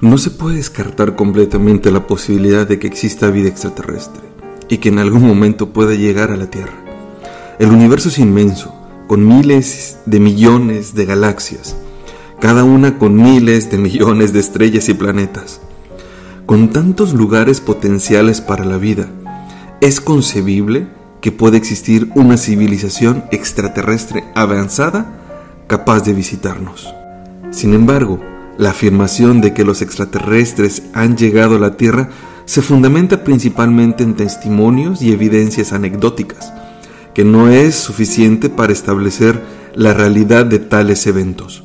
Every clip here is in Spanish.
No se puede descartar completamente la posibilidad de que exista vida extraterrestre y que en algún momento pueda llegar a la Tierra. El universo es inmenso, con miles de millones de galaxias, cada una con miles de millones de estrellas y planetas. Con tantos lugares potenciales para la vida, es concebible que pueda existir una civilización extraterrestre avanzada capaz de visitarnos. Sin embargo, la afirmación de que los extraterrestres han llegado a la Tierra se fundamenta principalmente en testimonios y evidencias anecdóticas, que no es suficiente para establecer la realidad de tales eventos.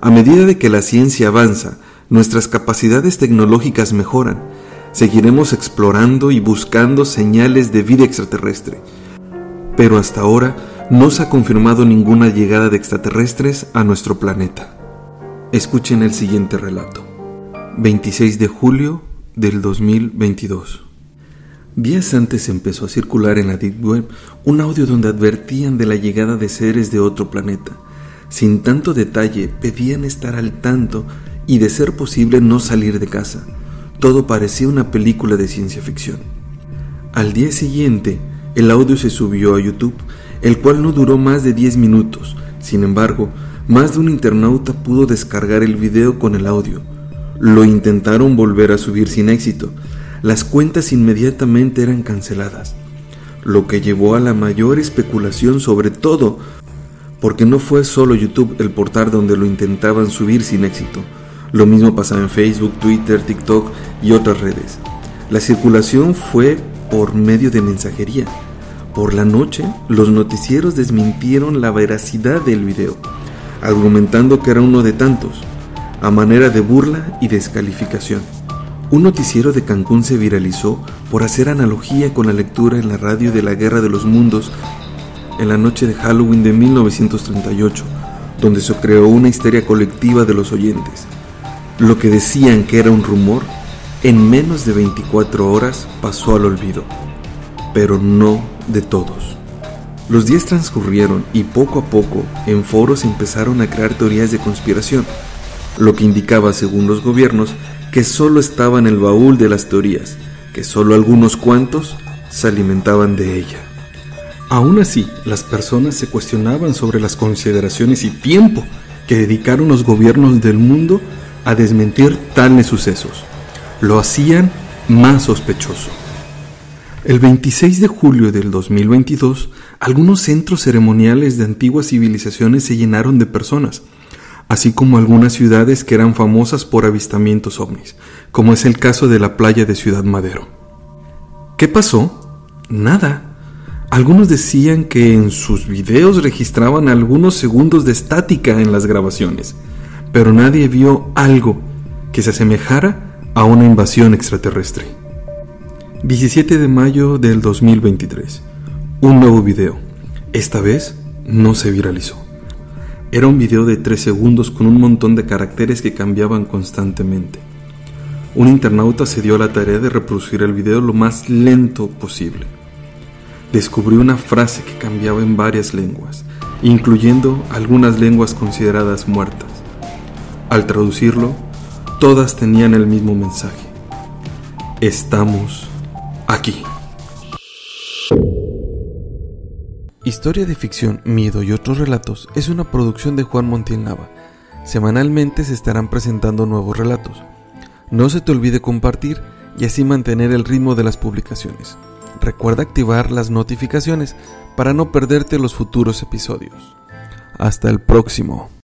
A medida de que la ciencia avanza, nuestras capacidades tecnológicas mejoran, seguiremos explorando y buscando señales de vida extraterrestre. Pero hasta ahora no se ha confirmado ninguna llegada de extraterrestres a nuestro planeta. Escuchen el siguiente relato. 26 de julio del 2022. Días antes empezó a circular en la Deep Web un audio donde advertían de la llegada de seres de otro planeta. Sin tanto detalle, pedían estar al tanto y de ser posible no salir de casa. Todo parecía una película de ciencia ficción. Al día siguiente, el audio se subió a YouTube, el cual no duró más de 10 minutos. Sin embargo, más de un internauta pudo descargar el video con el audio. Lo intentaron volver a subir sin éxito. Las cuentas inmediatamente eran canceladas, lo que llevó a la mayor especulación sobre todo porque no fue solo YouTube el portal donde lo intentaban subir sin éxito. Lo mismo pasaba en Facebook, Twitter, TikTok y otras redes. La circulación fue por medio de mensajería. Por la noche, los noticieros desmintieron la veracidad del video argumentando que era uno de tantos, a manera de burla y descalificación. Un noticiero de Cancún se viralizó por hacer analogía con la lectura en la radio de la Guerra de los Mundos en la noche de Halloween de 1938, donde se creó una histeria colectiva de los oyentes. Lo que decían que era un rumor, en menos de 24 horas pasó al olvido, pero no de todos. Los días transcurrieron y poco a poco en foros empezaron a crear teorías de conspiración, lo que indicaba, según los gobiernos, que solo estaba en el baúl de las teorías, que solo algunos cuantos se alimentaban de ella. Aún así, las personas se cuestionaban sobre las consideraciones y tiempo que dedicaron los gobiernos del mundo a desmentir tales sucesos. Lo hacían más sospechoso. El 26 de julio del 2022, algunos centros ceremoniales de antiguas civilizaciones se llenaron de personas, así como algunas ciudades que eran famosas por avistamientos ovnis, como es el caso de la playa de Ciudad Madero. ¿Qué pasó? Nada. Algunos decían que en sus videos registraban algunos segundos de estática en las grabaciones, pero nadie vio algo que se asemejara a una invasión extraterrestre. 17 de mayo del 2023. Un nuevo video. Esta vez no se viralizó. Era un video de 3 segundos con un montón de caracteres que cambiaban constantemente. Un internauta se dio a la tarea de reproducir el video lo más lento posible. Descubrió una frase que cambiaba en varias lenguas, incluyendo algunas lenguas consideradas muertas. Al traducirlo, todas tenían el mismo mensaje. Estamos aquí. Historia de ficción, miedo y otros relatos es una producción de Juan Montiel Nava. Semanalmente se estarán presentando nuevos relatos. No se te olvide compartir y así mantener el ritmo de las publicaciones. Recuerda activar las notificaciones para no perderte los futuros episodios. Hasta el próximo.